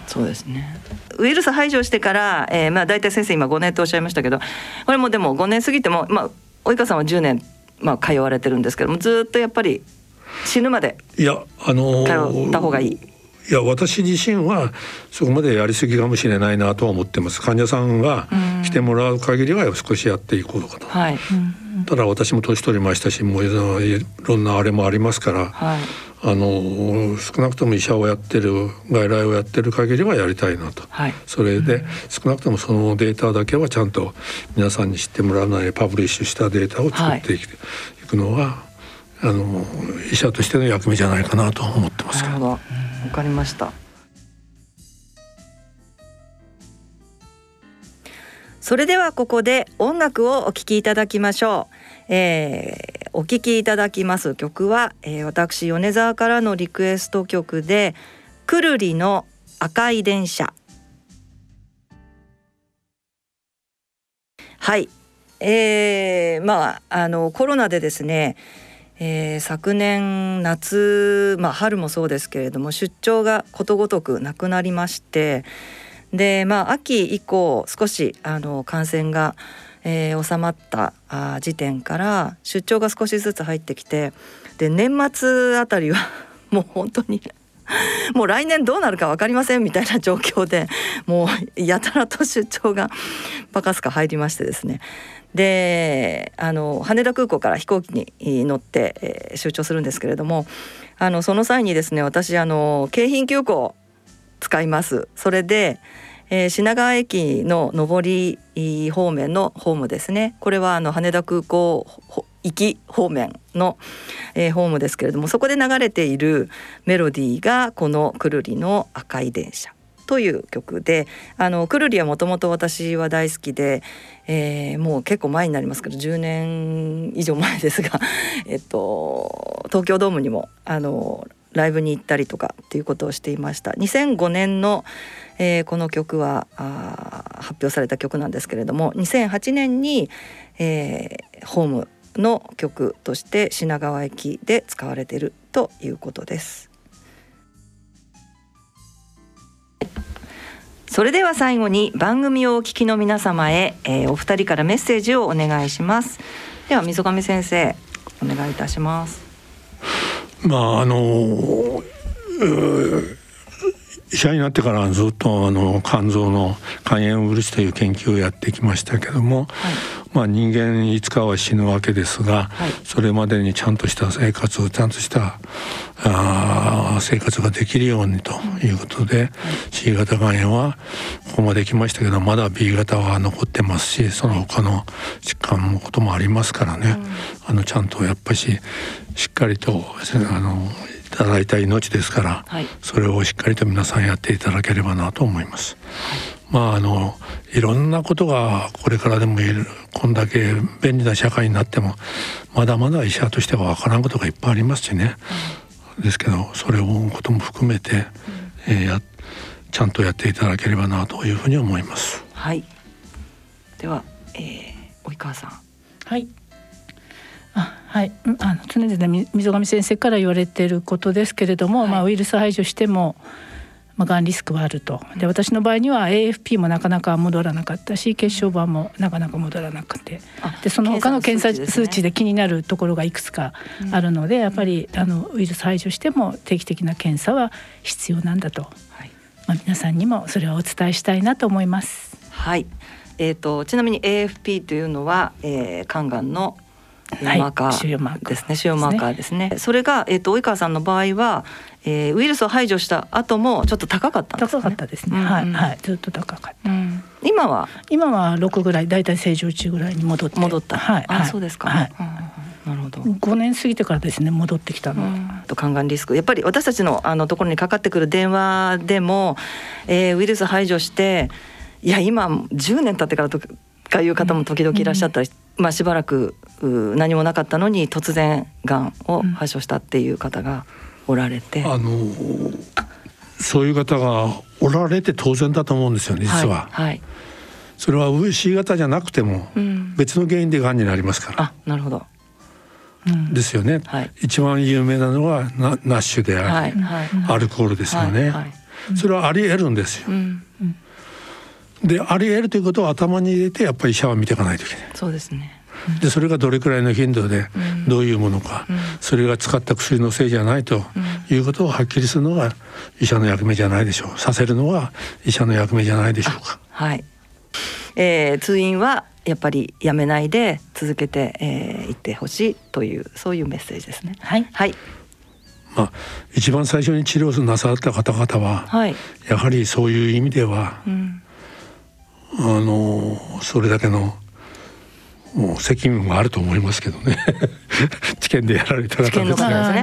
そうですね。ウイルス排除してから、えー、まあ大体先生今5年とおっしゃいましたけどこれもでも5年過ぎてもまあ及川さんは10年まあ通われてるんですけどもずっとやっぱり死ぬまでいやあのー、通った方がいいいや私自身はそこまでやりすぎかもしれないなとは思ってます。患者さんが来てもらう限りは少しやっていこうかと、はい、ただ私も年取りましたしもういろんなあれもありますから、はい、あの少なくとも医者をやってる外来をやってる限りはやりたいなと、はい、それで少なくともそのデータだけはちゃんと皆さんに知ってもらわないパブリッシュしたデータを作っていくのは、あの医者としての役目じゃないかなと思ってますけど。わかりました。それではここで音楽をお聴きいただきましょう、えー、お聴きいただきます。曲は、えー、私米沢からのリクエスト曲でくるりの赤い電車。はい。えー、まああのコロナでですねえー、昨年夏、まあ、春もそうですけれども出張がことごとくなくなりましてで、まあ、秋以降少しあの感染が、えー、収まったあ時点から出張が少しずつ入ってきてで年末あたりは もう本当にもう来年どうなるか分かりませんみたいな状況でもうやたらと出張がバカすか入りましてですね。であの羽田空港から飛行機に乗って、えー、出張するんですけれどもあのその際にですね私あの京浜急行使います。それで、えー、品川駅の上り方面のホームですね。これはあの羽田空港行き方面の、えー、ホームですけれどもそこで流れているメロディーがこの「くるりの赤い電車」という曲であのくるりはもともと私は大好きで、えー、もう結構前になりますけど10年以上前ですが、えっと、東京ドームにもあのライブに行ったりとかっていうことをしていました2005年の、えー、この曲はあ発表された曲なんですけれども2008年に、えー、ホームの曲として品川駅で使われているということです。それでは最後に番組をお聞きの皆様へ、えー、お二人からメッセージをお願いします。では溝上先生お願いいたします。まああの医者になってからずっとあの肝臓の肝炎ウイルスという研究をやってきましたけども、はい、まあ、人間いつかは死ぬわけですが、はい、それまでにちゃんとした生活をちゃんとしたあ生活ができるようにということで、はい、C 型肝炎はここまで来ましたけどまだ B 型は残ってますしその他の疾患のこともありますからね、あのちゃんとやっぱししっかりとあのただいた命ですから、はい、それをしっかりと皆さんやっていただければなと思います。はい、まああのいろんなことがこれからでもいるこんだけ便利な社会になってもまだまだ医者としてはわからんことがいっぱいありますしね、うん、ですけどそれをことも含めて、うん、えー、やちゃんとやっていただければなというふうに思います。はい。では、えー、及川さん。はい。あはい、あの常々溝上先生から言われていることですけれども、はい、まあ、ウイルス排除しても、まあ、がんリスクはあると。で私の場合には AFP もなかなか戻らなかったし血小板もなかなか戻らなくて。でその他の検査数値で気になるところがいくつかあるので、やっぱりあのウイルス排除しても定期的な検査は必要なんだと、はい。まあ、皆さんにもそれはお伝えしたいなと思います。はい。えーと、ちなみに AFP というのは、えー、肝がんのマーカーですね、腫瘍マーカーですね。それがえっ、ー、と及川さんの場合は、えー、ウイルスを排除した後もちょっと高かったんですね。高かったですね。うん、はいはいずっと高かった。うん、今は？今は六ぐらいだいたい正常値ぐらいに戻って戻った。はい。あ、そうですか。はい。なるほど。五年過ぎてからですね戻ってきたの。と肝がんリスクやっぱり私たちのあのところにかかってくる電話でも、えー、ウイルス排除していや今10年経ってからとかいう方も時々いらっしゃったり、まあ、しばらく何もなかったのに突然がん。を発症したっていう方がおられて。あのそういう方がおられて当然だと思うんですよね実は。はい、はい、それは C 型じゃなくても別の原因でがんになりますから。あなるほど。ですよね、はい、一番有名なのはナナッシュであり、はい、アルコールですよね、それはあり得るんですよ、うんであり得るということを頭に入れてやっぱり医者は見ていかないといけない。そうですね。でそれがどれくらいの頻度でどういうものか、うん、それが使った薬のせいじゃないということをはっきりするのが医者の役目じゃないでしょう。させるのは医者の役目じゃないでしょうか。はい、えー、通院はやっぱりやめないで続けてい、えー、ってほしいというそういうメッセージですね。はい、はい。まあ、一番最初に治療なさった方々は、はい、やはりそういう意味では、うん、あのそれだけのもう責任もあると思いますけどね。治験でやられた方ですから、ね、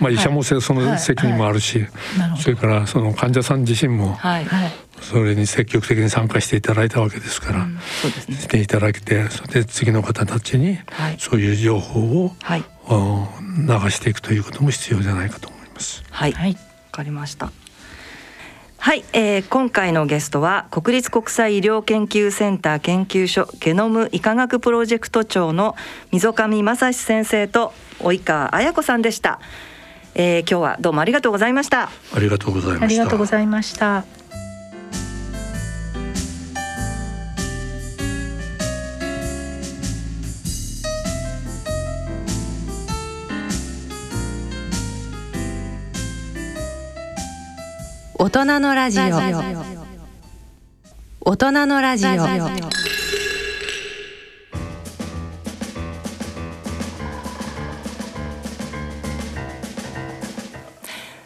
まあ、医者もその責任もあるし、はい。はい、それからその患者さん自身もそれに積極的に参加していただいたわけですから、うん、そうですね、していただいてそれで次の方たちにそういう情報を、はい、流していくということも必要じゃないかと思います。はい、わ、かりましたはい、えー、今回のゲストは国立国際医療研究センター研究所ゲノム医科学プロジェクト長の溝上正史先生と及川彩子さんでした、えー、今日はどうもありがとうございました。ありがとうございました。ありがとうございました大人のラジオ。大人のラジオ。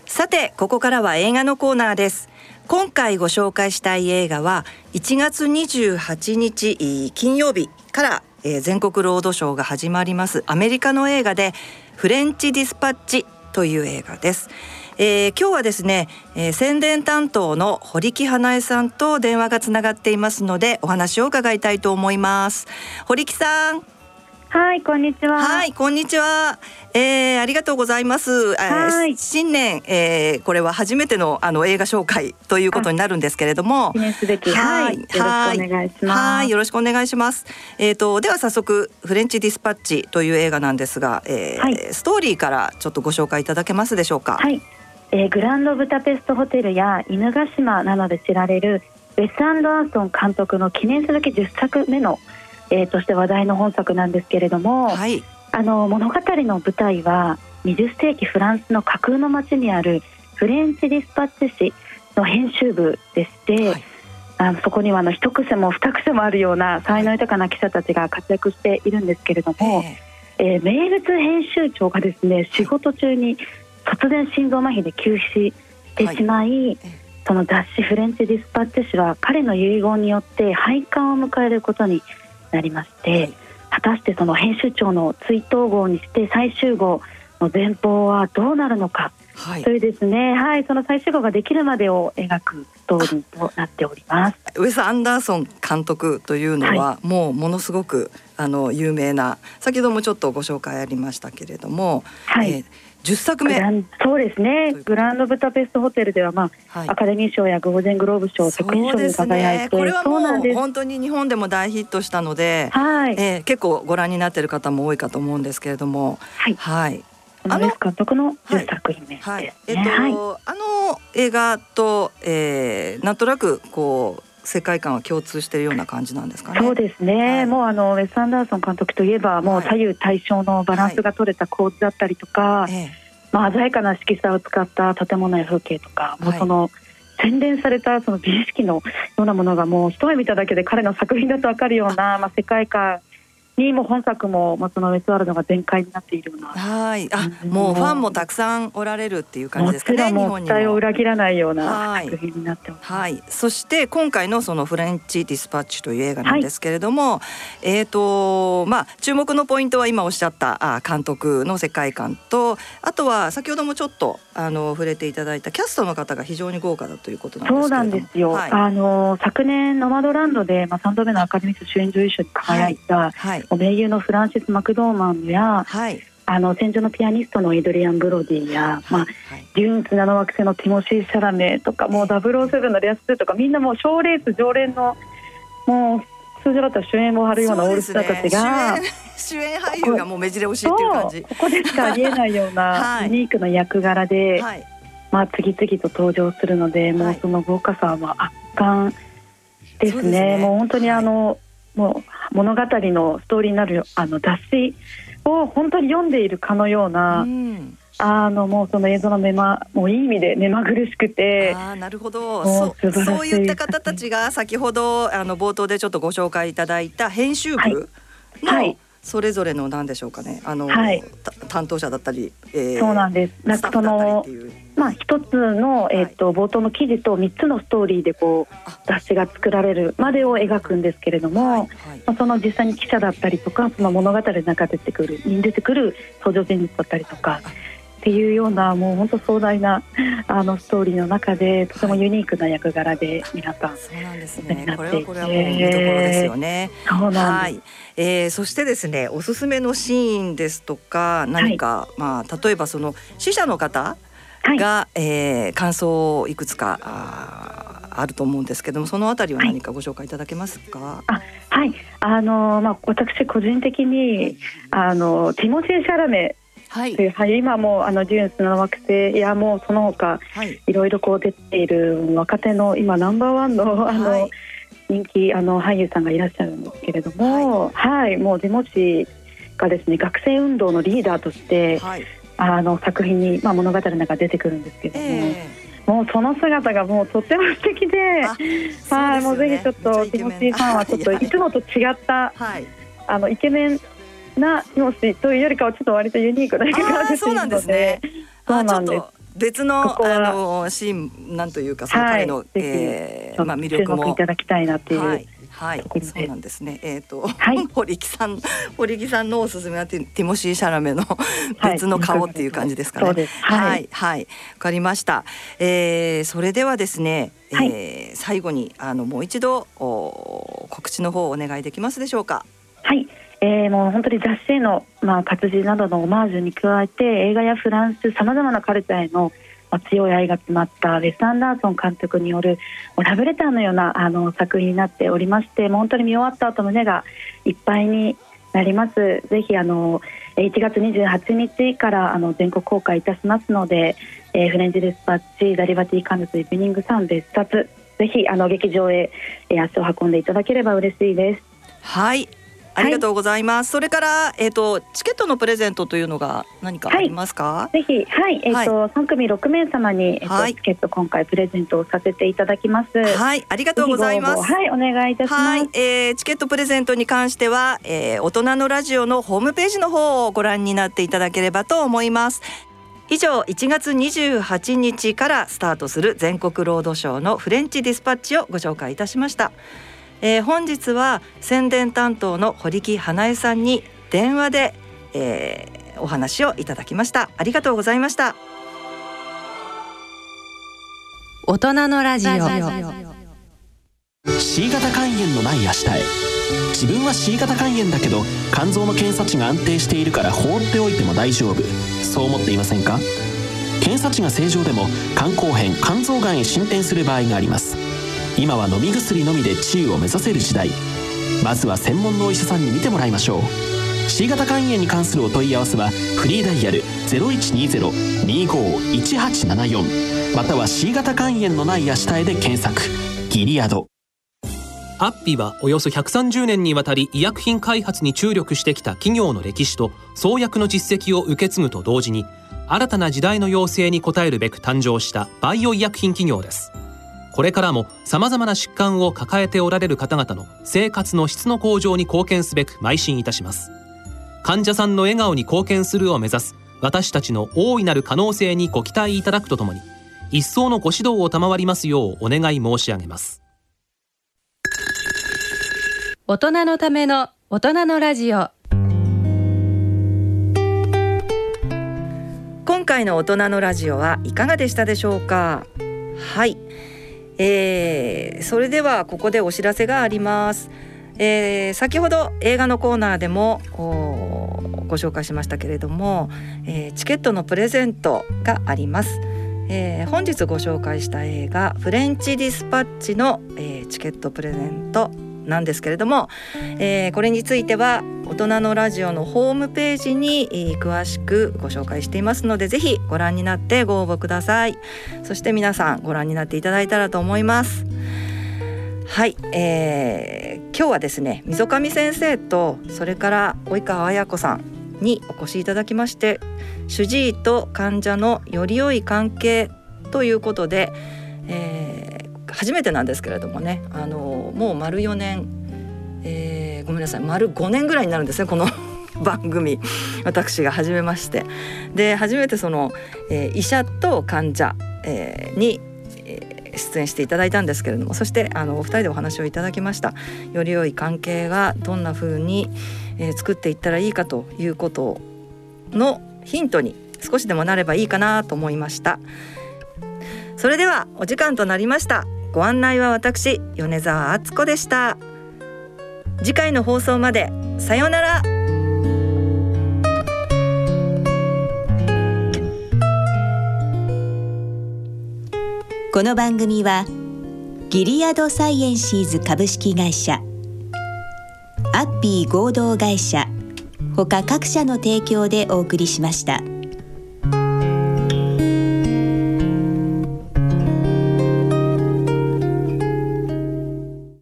さてここからは映画のコーナーです。今回ご紹介したい映画は1月28日金曜日から全国ロードショーが始まりますアメリカの映画でフレンチディスパッチという映画です。えー、今日はですね、えー、宣伝担当の堀木花江さんと電話がつながっていますのでお話を伺いたいと思います。堀木さん。はいこんにちは。はいこんにちは、えー、ありがとうございます。はい。新年、えー、これは初めてのあの映画紹介ということになるんですけれども。はい、よろしくお願いします。はいよろしくお願いします。えっ、ー、とでは早速フレンチディスパッチという映画なんですが、えー、はい、ストーリーからちょっとご紹介いただけますでしょうか？はいえー、グランドブタペストホテルや犬ヶ島などで知られるウェス・アンダーソン監督の記念すべき10作目の、えー、として話題の本作なんですけれども、はい、あの物語の舞台は20世紀フランスの架空の街にあるフレンチ・ディスパッチ紙の編集部でして、はい、あのそこにはあの一癖も二癖もあるような才能豊かな記者たちが活躍しているんですけれども、えー、名物編集長がですね仕事中に突然心臓麻痺で急死してしまい、はい、その雑誌「フレンチ・ディスパッチ」誌は彼の遺言によって廃刊を迎えることになりまして、はい、果たしてその編集長の追悼号にして最終号の前方はどうなるのか、はい、というですね、はい、その最終号ができるまでを描くストーリーとなっております。ウェス・アンダーソン監督というのは、もうものすごくあの有名な先ほどもちょっとご紹介ありましたけれども、はい、えー10作目。そうですね。グランドブタペストホテルでは、まあ、はい、アカデミー賞やゴールデングローブ賞作品賞に輝いて、ね、これはもう本当に日本でも大ヒットしたので、はい。えー、結構ご覧になっている方も多いかと思うんですけれども。はい、はい。あの監督の10作品目、ね、はい、えっ、と、はい、あの映画と、えー、なんとなくこう世界観は共通しているような感じなんですかね。そうですね。はい、もうあのウェスアンダーソン監督といえばもう左右対称のバランスが取れた構図だったりとか、はい。はい、まあ鮮やかな色彩を使った建物や風景とか、もうその洗練されたその美意識のようなものがもう一目見ただけで彼の作品だと分かるようなまあ世界観にも本作も、まあ、そのウェスワールドが全開になっているような。はい。あ、もうファンもたくさんおられるっていう感じですかねも期待を裏切らないような作品になってます、はい、そして今回のそのフレンチディスパッチという映画なんですけれども、はい、えっ、ー、とまあ注目のポイントは今おっしゃったあ監督の世界観とあとは先ほどもちょっとあの触れていただいたキャストの方が非常に豪華だということなんですそうなんですよ、はい、あの昨年ノマドランドでまあ3度目のアカデミー賞主演女優賞に輝いた、はいはい名優のフランシス・マクドーマンや、はい、あの戦場のピアニストのエドリアン・ブロディや、はい、まあ、デューン綱の惑星のティモシー・シャラメとかもう007のレアス2とかみんなもう賞レース常連のもう通常だったら主演を張るようなオールスターたちが、主演俳優がもう目白押しっていう感じ。ここでしかありえないようなユニークな役柄で、はい、まあ次々と登場するので、もうその豪華さは圧巻ですね。すね。もう本当にあの、もう物語のストーリーになるあの雑誌を本当に読んでいるかのような。うん。あのもうその映像の目まもういい意味で目まぐるしくてあなるほど。そそういった方たちが先ほどあの冒頭でちょっとご紹介いただいた編集部の、はい、それぞれの何でしょうかね。あの、はい、担当者だったり、えー、そうなんです。なんかそのまあ一つの、えーと、冒頭の記事と三つのストーリーでこう雑誌が作られるまでを描くんですけれども、はいはい、まあ、その実際に記者だったりとかその物語の中で出てくるに出てくる登場人物だったりとかっていうようなもう本当壮大なあのストーリーの中でとてもユニークな役柄で皆さん、はい、そうなんですね。これはこれはもう見どころですよね。そうなんです。はい、えー、そしてですねおすすめのシーンですとか何か、はい、まあ例えばその死者の方が、はい、えー、感想をいくつかああると思うんですけどもそのあたりは何かご紹介いただけますか？あはい。あのまあ私個人的に、あのティモシー・シャラメはい、はい、今もあのジューンスの惑星やもうその他、はい、いろいろこう出ている若手の今ナンバーワンのあの、はい、人気あの俳優さんがいらっしゃるんですけれども、はい、はい、もうデモシがですね学生運動のリーダーとして、はい、あの作品に、まあ、物語の中出てくるんですけども。えーもうその姿がもうとっても素敵で、はい、もうぜひちょっとティモシーファンはちょっとい。つもと違った、はい、あのイケメンな様子というよりかはちょっと割とユニークな役が出ているのでそうなんです別のあのシーンなんというかその彼の、はい、えー、まあ魅力も。いただきたいなっていう。はいはい、そうなんですね。えっ、ー、と、はい、堀木さん、堀木さんのおすすめはティモシー・シャラメの別の顔っていう感じですかね。はい、はい、はい、わかりました。えー、それではですね、はい、えー、最後にあのもう一度お告知の方お願いできますでしょうか？はい。えー、もう本当に雑誌への、まあ、活字などのオマージュに加えて映画やフランスさまざまなカルチャーへの、まあ、強い愛が詰まったウェス・アンダーソン監督によるラブレターのようなあの作品になっておりまして本当に見終わった後胸がいっぱいになります。ぜひあの1月28日からあの全国公開いたしますので、えー、フレンチデスパッチダリバティカヌスイブニングサン別冊ぜひあの劇場へ、足を運んでいただければ嬉しいです。はいありがとうございます。はい、それからえっ、ー、とチケットのプレゼントというのが何かありますか？はい、ぜひはいえっ、ー、と三、組六名様にえっ、ー、と、チケット今回プレゼントをさせていただきます。はいありがとうございます。はいお願いいたします。はい、えー、チケットプレゼントに関しては、えー、大人のラジオのホームページの方をご覧になっていただければと思います。以上1月28日からスタートする全国ロードショーのフレンチディスパッチをご紹介いたしました。えー、本日は宣伝担当の堀木花江さんに電話で、えー、お話をいただきました。ありがとうございました。大人のラジオ。C 型肝炎のない明日へ。自分は C 型肝炎だけど肝臓の検査値が安定しているから放っておいても大丈夫。そう思っていませんか？検査値が正常でも肝硬変肝臓がんへ進展する場合があります今は飲み薬のみで治癒を目指せる時代。まずは専門のお医者さんに診てもらいましょう。C 型肝炎に関するお問い合わせはフリーダイヤル0120-25-1874または C 型肝炎のない明日へで検索。ギリアド。アッピはおよそ130年にわたり医薬品開発に注力してきた企業の歴史と創薬の実績を受け継ぐと同時に新たな時代の要請に応えるべく誕生したバイオ医薬品企業です。これからも様々な疾患を抱えておられる方々の生活の質の向上に貢献すべく邁進いたします。患者さんの笑顔に貢献するを目指す私たちの大いなる可能性にご期待いただくとともに一層のご指導を賜りますようお願い申し上げます。大人のための大人のラジオ。今回の大人のラジオはいかがでしたでしょうか？はい。えー、それではここでお知らせがあります、えー、先ほど映画のコーナーでもご紹介しましたけれども、えー、チケットのプレゼントがあります、えー、本日ご紹介した映画フレンチディスパッチの、えー、チケットプレゼントなんですけれども、えー、これについては大人のラジオのホームページに詳しくご紹介していますのでぜひご覧になってご応募ください。そして皆さんご覧になっていただいたらと思います。はい、えー、今日はですね溝上先生とそれから及川綾子さんにお越しいただきまして主治医と患者のより良い関係ということで、えー、初めてなんですけれどもねあのもう丸4年、えー、ごめんなさい丸5年ぐらいになるんですねこの 番組私が始めまして。で初めてその、えー、医者と患者、えー、に、えー、出演していただいたんですけれどもそしてあのお二人でお話をいただきました。より良い関係がどんな風に、えー、作っていったらいいかということのヒントに少しでもなればいいかなと思いました。それではお時間となりました。ご案内は私米澤敦子でした次回の放送までさようならこの番組はギリアドサイエンシーズ株式会社アッピー合同会社ほか各社の提供でお送りしました。